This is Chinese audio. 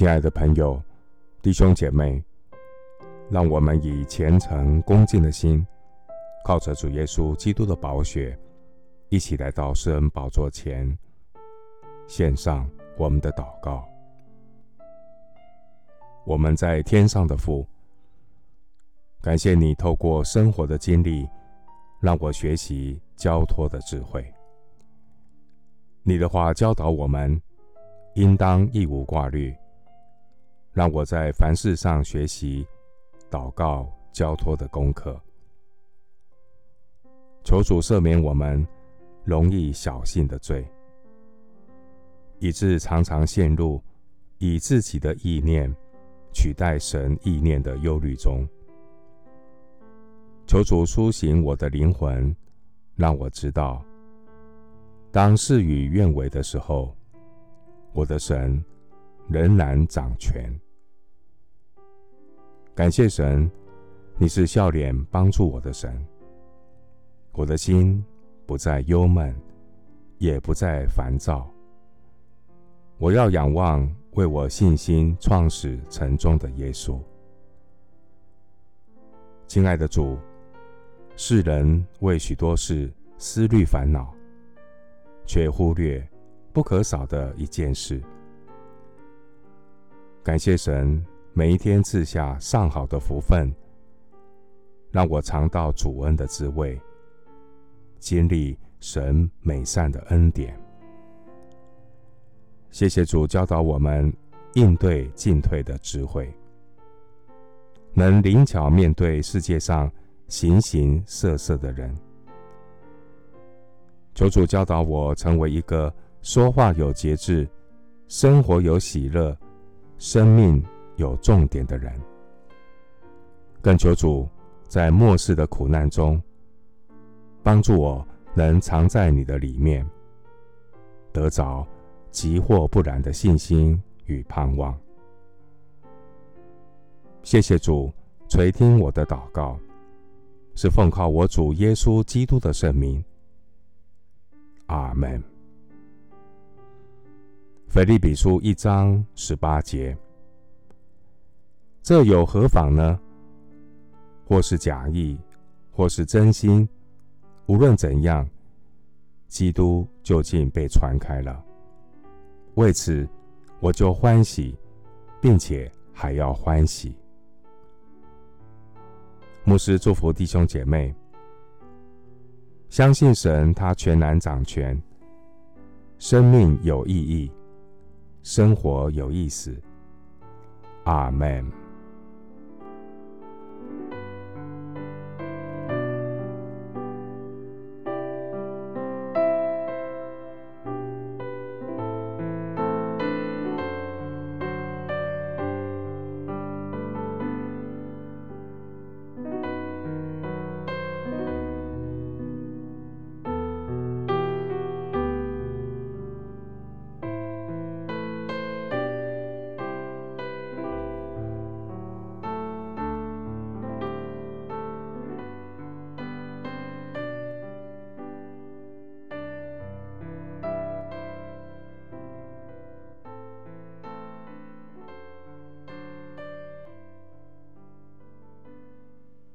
亲爱的朋友、弟兄姐妹，让我们以虔诚恭敬的心，靠着主耶稣基督的宝血，一起来到施恩宝座前，献上我们的祷告。我们在天上的父，感谢你透过生活的经历，让我学习交托的智慧。你的话教导我们，应当一无挂虑，让我在凡事上学习祷告交托的功课。求主赦免我们容易小信的罪，以致常常陷入以自己的意念取代神意念的忧虑中。求主苏醒我的灵魂，让我知道，当事与愿违的时候，我的神仍然掌权。感谢神，你是笑脸帮助我的神。我的心不再忧闷，也不再烦躁。我要仰望为我信心创始成终的耶稣。亲爱的主。世人为许多事思虑烦恼，却忽略不可少的一件事。感谢神每一天赐下上好的福分，让我尝到主恩的滋味，经历神美善的恩典。谢谢主教导我们应对进退的智慧，能灵巧面对世界上。形形色色的人，求主教导我成为一个说话有节制、生活有喜乐、生命有重点的人。更求主在末世的苦难中，帮助我能藏在你的里面，得着急或不然的信心与盼望。谢谢主垂听我的祷告。是奉靠我主耶稣基督的圣名，阿门。腓立比书一章十八节，这有何妨呢？或是假意，或是真心，无论怎样，基督就近被传开了。为此，我就欢喜，并且还要欢喜。牧师祝福弟兄姐妹，相信神，他全然掌权，生命有意义，生活有意思。阿门。